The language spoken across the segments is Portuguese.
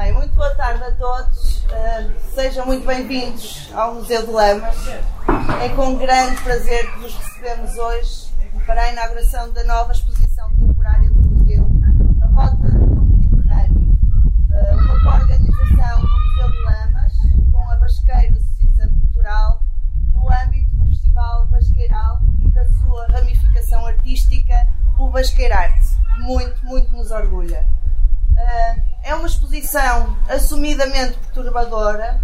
Bem, muito boa tarde a todos. Uh, sejam muito bem-vindos ao Museu de Lamas. É com grande prazer que vos recebemos hoje para a inauguração da nova exposição temporária do Museu, a Rota do Mediterrâneo. Uh, uma organização do Museu de Lamas com a Basqueiro Associação Cultural no âmbito do Festival Basqueiral e da sua ramificação artística, o Basqueirarte, que muito, muito nos orgulha. Uh, é uma exposição assumidamente perturbadora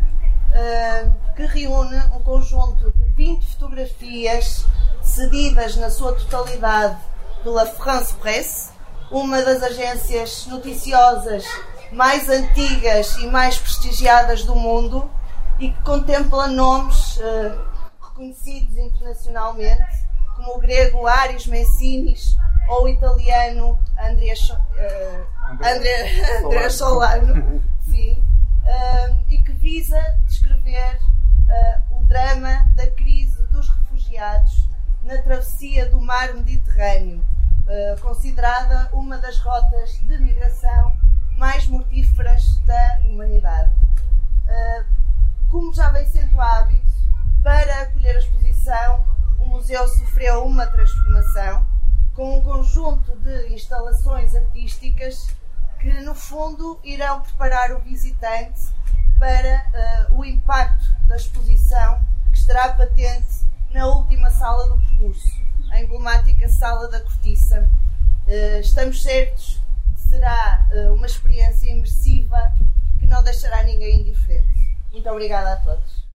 uh, que reúne um conjunto de 20 fotografias cedidas na sua totalidade pela France Presse, uma das agências noticiosas mais antigas e mais prestigiadas do mundo e que contempla nomes uh, reconhecidos internacionalmente, como o grego Aris Messinis ou o italiano Andrea, uh, André, André Solano, sim, uh, e que visa descrever uh, o drama da crise dos refugiados na travessia do mar Mediterrâneo, uh, considerada uma das rotas de migração mais mortíferas da humanidade. como já vem sendo hábito, para acolher a exposição, o museu sofreu uma transformação com um conjunto de instalações artísticas que, no fundo, irão preparar o visitante para uh, o impacto da exposição que estará patente na última sala do percurso, a emblemática Sala da Cortiça. Uh, estamos certos que será uh, uma experiência imersiva que não deixará ninguém indiferente. Muito obrigada a todos.